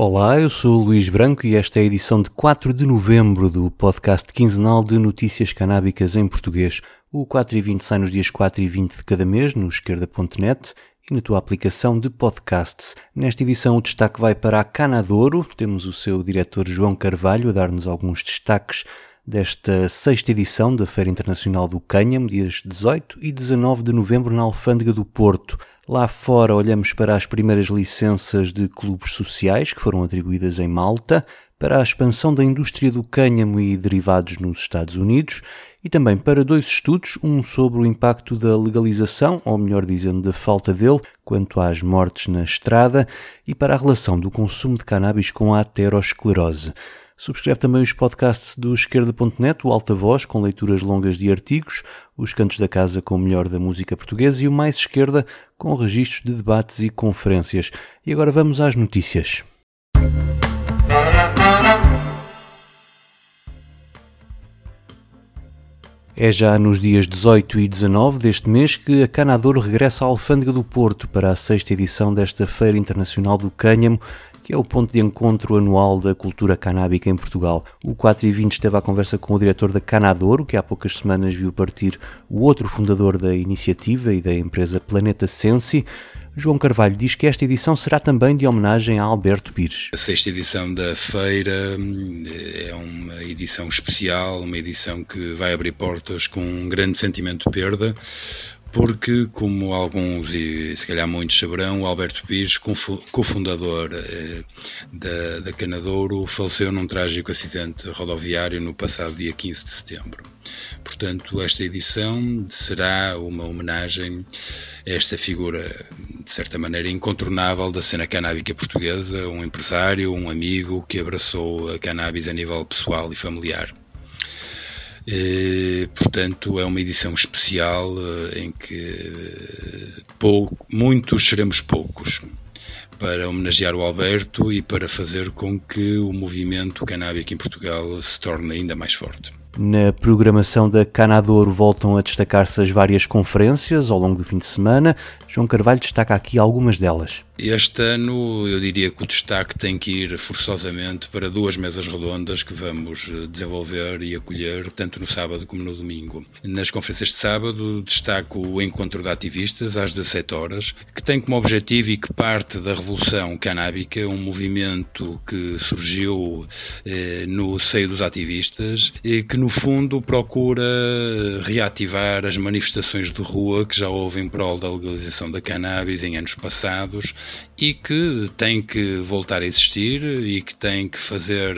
Olá, eu sou o Luís Branco e esta é a edição de 4 de novembro do podcast quinzenal de notícias canábicas em português. O 4 e 20 sai nos dias 4 e 20 de cada mês no esquerda.net e na tua aplicação de podcasts. Nesta edição o destaque vai para a Canadouro. Temos o seu diretor João Carvalho a dar-nos alguns destaques desta sexta edição da Feira Internacional do Cânhamo, dias 18 e 19 de novembro na Alfândega do Porto. Lá fora olhamos para as primeiras licenças de clubes sociais que foram atribuídas em Malta, para a expansão da indústria do cânhamo e derivados nos Estados Unidos e também para dois estudos, um sobre o impacto da legalização, ou melhor dizendo, da falta dele, quanto às mortes na estrada, e para a relação do consumo de cannabis com a aterosclerose. Subscreve também os podcasts do esquerda.net, o Alta Voz, com leituras longas de artigos, os Cantos da Casa com o melhor da música portuguesa e o Mais Esquerda, com registros de debates e conferências. E agora vamos às notícias. É já nos dias 18 e 19 deste mês que a Canadouro regressa à Alfândega do Porto para a sexta edição desta Feira Internacional do Cânhamo, que é o ponto de encontro anual da cultura canábica em Portugal. O 4 e 20 esteve à conversa com o diretor da Canadouro, que há poucas semanas viu partir o outro fundador da iniciativa e da empresa Planeta Sensi. João Carvalho diz que esta edição será também de homenagem a Alberto Pires. A sexta edição da feira hum, é uma edição especial, uma edição que vai abrir portas com um grande sentimento de perda porque, como alguns e se calhar muitos saberão, o Alberto Pires, cofundador eh, da, da Canadouro, faleceu num trágico acidente rodoviário no passado dia 15 de setembro. Portanto, esta edição será uma homenagem a esta figura, de certa maneira, incontornável da cena canábica portuguesa, um empresário, um amigo que abraçou a cannabis a nível pessoal e familiar. E, portanto, é uma edição especial eh, em que eh, pouco, muitos seremos poucos para homenagear o Alberto e para fazer com que o movimento canábico em Portugal se torne ainda mais forte. Na programação da Canadouro voltam a destacar-se as várias conferências ao longo do fim de semana. João Carvalho destaca aqui algumas delas. Este ano eu diria que o destaque tem que ir forçosamente para duas mesas redondas que vamos eh, desenvolver e acolher tanto no sábado como no domingo. Nas conferências de sábado destaco o encontro de ativistas às 17 horas, que tem como objetivo e que parte da revolução canábica, um movimento que surgiu eh, no seio dos ativistas e que no fundo procura reativar as manifestações de rua que já houve em prol da legalização da cannabis em anos passados e que tem que voltar a existir e que tem que fazer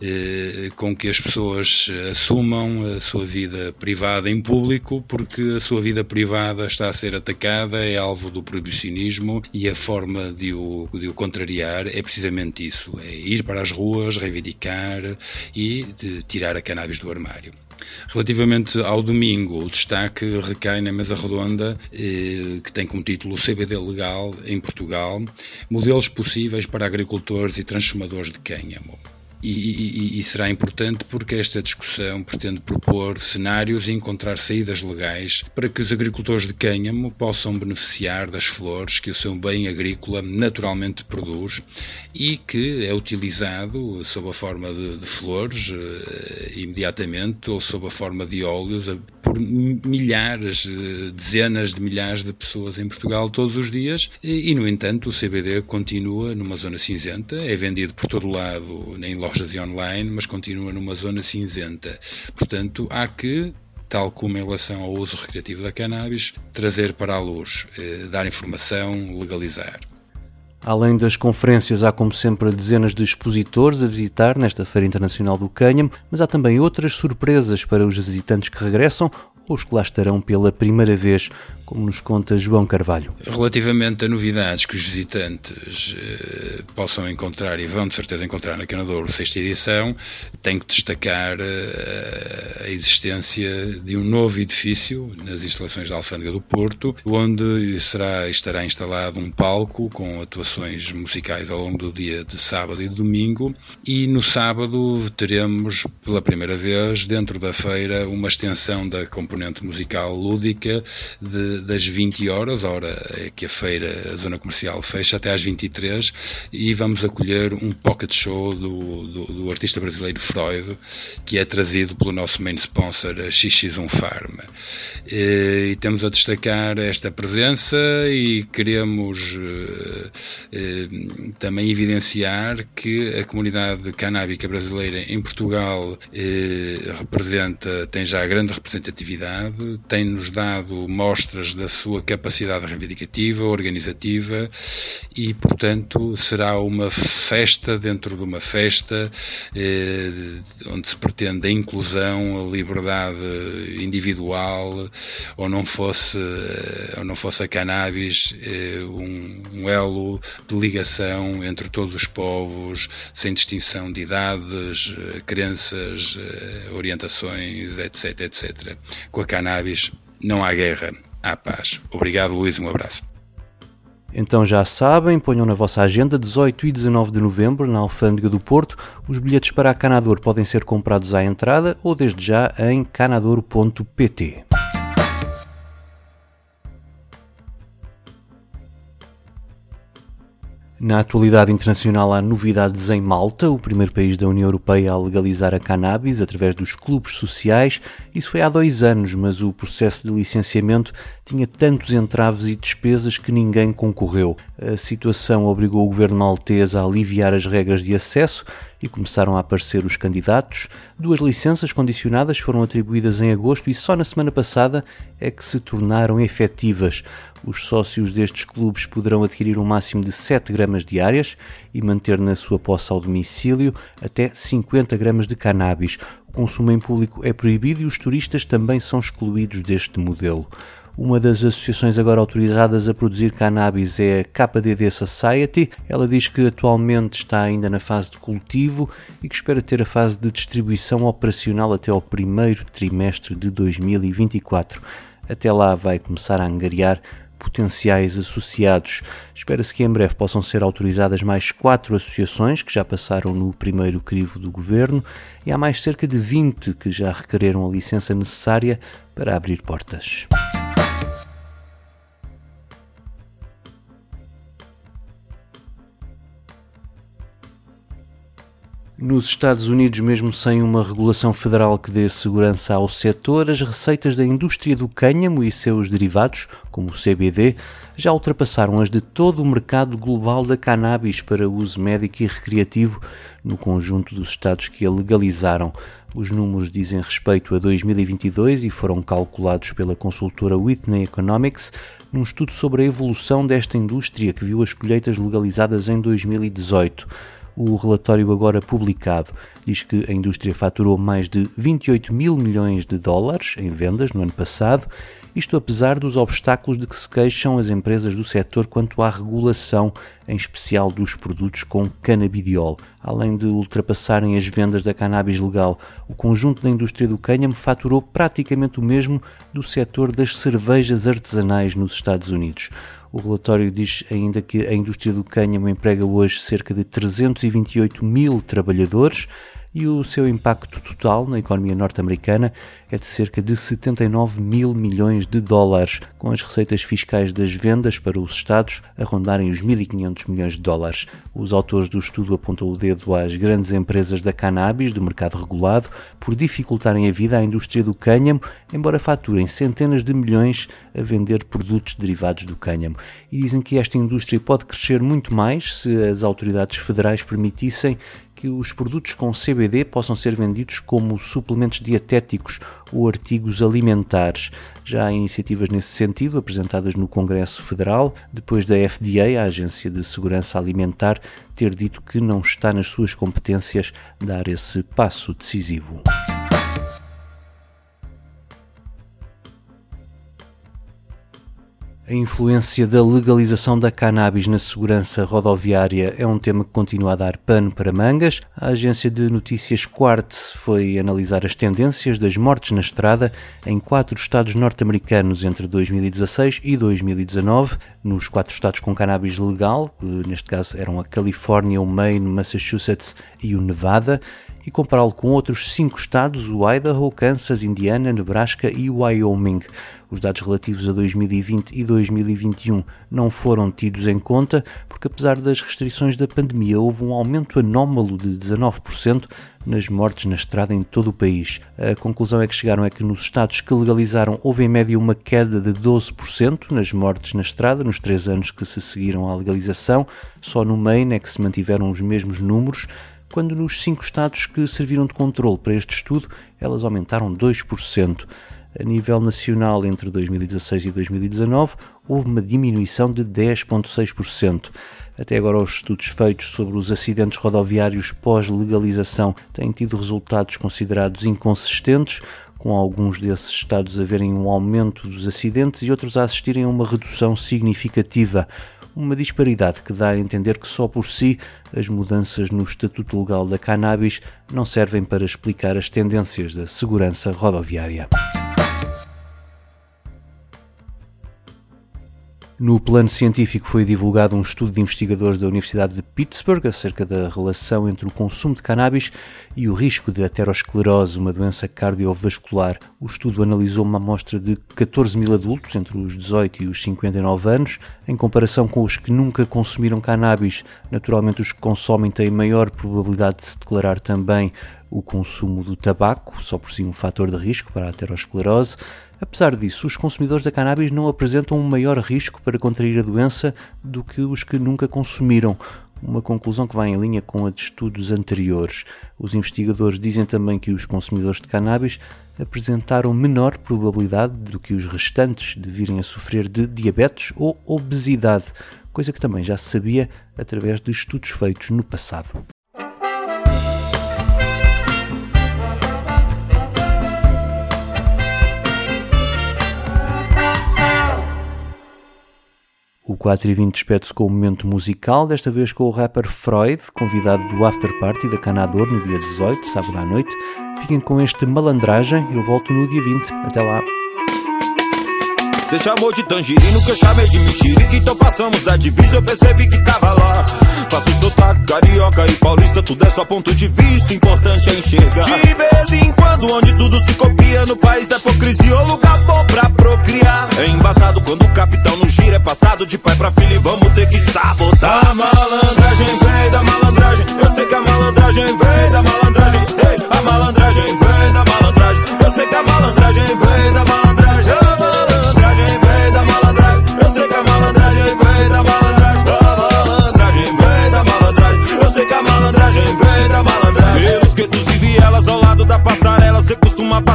eh, com que as pessoas assumam a sua vida privada em público, porque a sua vida privada está a ser atacada, é alvo do proibicionismo e a forma de o, de o contrariar é precisamente isso: é ir para as ruas, reivindicar e tirar a cannabis do armário. Relativamente ao domingo, o destaque recai na mesa redonda, eh, que tem como título CBD legal em Portugal, modelos possíveis para agricultores e transformadores de cânhamo. E, e, e, será importante porque esta discussão pretende propor cenários e encontrar saídas legais para que os agricultores de cânhamo possam beneficiar das flores que o seu bem agrícola naturalmente produz e que é utilizado sob a forma de, de flores uh, imediatamente ou sob a forma de óleos por milhares, uh, dezenas de milhares de pessoas em Portugal todos os dias. E, e, no entanto o CBD continua numa zona cinzenta, é vendido por todo lado em lojas e online, mas continua numa zona cinzenta. Portanto, há que tal como em relação ao uso recreativo da cannabis, trazer para a luz, eh, dar informação, legalizar. Além das conferências, há como sempre dezenas de expositores a visitar nesta Feira Internacional do Cânhamo, mas há também outras surpresas para os visitantes que regressam os que lá estarão pela primeira vez, como nos conta João Carvalho. Relativamente a novidades que os visitantes eh, possam encontrar e vão de certeza encontrar na Canadouro sexta edição, tenho que destacar eh, a existência de um novo edifício nas instalações da Alfândega do Porto, onde será, estará instalado um palco com atuações musicais ao longo do dia de sábado e de domingo. E no sábado teremos, pela primeira vez, dentro da feira, uma extensão da componente musical lúdica de, das 20 horas, hora que a feira, a zona comercial, fecha até às 23, e vamos acolher um pocket show do, do, do artista brasileiro Freud, que é trazido pelo nosso main sponsor, a XX1 Farm. E, e temos a destacar esta presença e queremos eh, eh, também evidenciar que a comunidade canábica brasileira em Portugal eh, representa, tem já grande representatividade, tem-nos dado mostras da sua capacidade reivindicativa, organizativa e, portanto, será uma festa dentro de uma festa onde se pretende a inclusão, a liberdade individual, ou não fosse, ou não fosse a cannabis um, um elo de ligação entre todos os povos, sem distinção de idades, crenças, orientações, etc, etc. Com a cannabis não há guerra, há paz. Obrigado, Luís, um abraço. Então já sabem, ponham na vossa agenda 18 e 19 de novembro na Alfândega do Porto. Os bilhetes para a Canador podem ser comprados à entrada ou desde já em canador.pt. Na atualidade internacional há novidades em Malta, o primeiro país da União Europeia a legalizar a cannabis através dos clubes sociais. Isso foi há dois anos, mas o processo de licenciamento tinha tantos entraves e despesas que ninguém concorreu. A situação obrigou o governo maltês a aliviar as regras de acesso e começaram a aparecer os candidatos. Duas licenças condicionadas foram atribuídas em agosto e só na semana passada é que se tornaram efetivas. Os sócios destes clubes poderão adquirir um máximo de 7 gramas diárias e manter na sua posse ao domicílio até 50 gramas de cannabis. O consumo em público é proibido e os turistas também são excluídos deste modelo. Uma das associações agora autorizadas a produzir cannabis é a KDD Society. Ela diz que atualmente está ainda na fase de cultivo e que espera ter a fase de distribuição operacional até ao primeiro trimestre de 2024. Até lá vai começar a angariar potenciais associados. Espera-se que em breve possam ser autorizadas mais quatro associações que já passaram no primeiro crivo do governo e há mais cerca de 20 que já requereram a licença necessária para abrir portas. Nos Estados Unidos, mesmo sem uma regulação federal que dê segurança ao setor, as receitas da indústria do cânhamo e seus derivados, como o CBD, já ultrapassaram as de todo o mercado global da cannabis para uso médico e recreativo no conjunto dos estados que a legalizaram. Os números dizem respeito a 2022 e foram calculados pela consultora Whitney Economics num estudo sobre a evolução desta indústria que viu as colheitas legalizadas em 2018. O relatório agora publicado. Diz que a indústria faturou mais de 28 mil milhões de dólares em vendas no ano passado, isto apesar dos obstáculos de que se queixam as empresas do setor quanto à regulação, em especial dos produtos com canabidiol. Além de ultrapassarem as vendas da cannabis legal, o conjunto da indústria do cânhamo faturou praticamente o mesmo do setor das cervejas artesanais nos Estados Unidos. O relatório diz ainda que a indústria do cânhamo emprega hoje cerca de 328 mil trabalhadores e o seu impacto total na economia norte-americana é de cerca de 79 mil milhões de dólares, com as receitas fiscais das vendas para os Estados a rondarem os 1.500 milhões de dólares. Os autores do estudo apontam o dedo às grandes empresas da cannabis, do mercado regulado, por dificultarem a vida à indústria do cânhamo, embora faturem centenas de milhões a vender produtos derivados do cânhamo. E dizem que esta indústria pode crescer muito mais se as autoridades federais permitissem que os produtos com CBD possam ser vendidos como suplementos dietéticos ou artigos alimentares. Já há iniciativas nesse sentido apresentadas no Congresso Federal, depois da FDA, a Agência de Segurança Alimentar, ter dito que não está nas suas competências dar esse passo decisivo. A influência da legalização da cannabis na segurança rodoviária é um tema que continua a dar pano para mangas. A agência de notícias Quartz foi analisar as tendências das mortes na estrada em quatro estados norte-americanos entre 2016 e 2019. Nos quatro estados com cannabis legal, neste caso eram a Califórnia, o Maine, Massachusetts e o Nevada, e compará-lo com outros cinco estados, o Idaho, Kansas, Indiana, Nebraska e Wyoming. Os dados relativos a 2020 e 2021 não foram tidos em conta, porque apesar das restrições da pandemia, houve um aumento anómalo de 19% nas mortes na estrada em todo o país. A conclusão é que chegaram é que nos estados que legalizaram houve em média uma queda de 12% nas mortes na estrada nos três anos que se seguiram à legalização. Só no Maine é que se mantiveram os mesmos números quando nos cinco estados que serviram de controle para este estudo elas aumentaram 2%. A nível nacional, entre 2016 e 2019, houve uma diminuição de 10,6%. Até agora, os estudos feitos sobre os acidentes rodoviários pós-legalização têm tido resultados considerados inconsistentes, com alguns desses estados a verem um aumento dos acidentes e outros a assistirem a uma redução significativa uma disparidade que dá a entender que só por si as mudanças no estatuto legal da cannabis não servem para explicar as tendências da segurança rodoviária. No plano científico foi divulgado um estudo de investigadores da Universidade de Pittsburgh acerca da relação entre o consumo de cannabis e o risco de aterosclerose, uma doença cardiovascular. O estudo analisou uma amostra de 14 mil adultos entre os 18 e os 59 anos, em comparação com os que nunca consumiram cannabis. Naturalmente, os que consomem têm maior probabilidade de se declarar também o consumo do tabaco, só por si um fator de risco para a aterosclerose. Apesar disso, os consumidores da cannabis não apresentam um maior risco para contrair a doença do que os que nunca consumiram. Uma conclusão que vai em linha com a de estudos anteriores. Os investigadores dizem também que os consumidores de cannabis apresentaram menor probabilidade do que os restantes de virem a sofrer de diabetes ou obesidade, coisa que também já se sabia através de estudos feitos no passado. 4 e 20 despede-se com o momento musical, desta vez com o rapper Freud, convidado do After Party da Canador no dia 18, sábado à noite. Fiquem com este malandragem, eu volto no dia 20. Até lá. Você chamou de tangerino que eu chamei de mexerica Então passamos da divisa, eu percebi que tava lá. Faço sotaque, carioca e paulista Tudo é só ponto de vista, importante é enxergar. De vez em quando, onde tudo se copia No país da hipocrisia, o lugar bom pra procriar. É embaçado quando o capital no gira É passado de pai pra filho e vamos ter que sabotar. A malandragem vem da malandragem Eu sei que a malandragem vem da malandragem Ei, a malandragem vem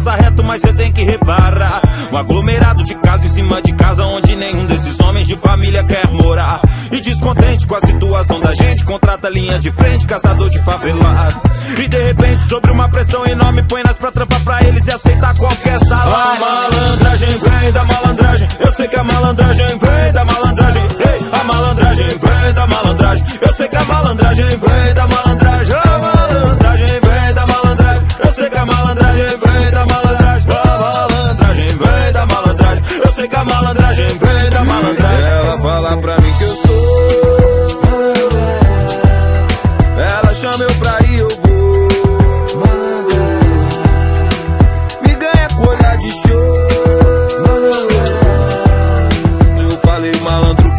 passar reto, mas cê tem que reparar. Um aglomerado de casa em cima de casa, onde nenhum desses homens de família quer morar. E descontente com a situação da gente, contrata linha de frente, caçador de favelado. E de repente, sobre uma pressão enorme, põe nas pra trampar pra eles e aceitar qualquer salário. A malandragem vem da malandragem, eu sei que a malandragem vem malandro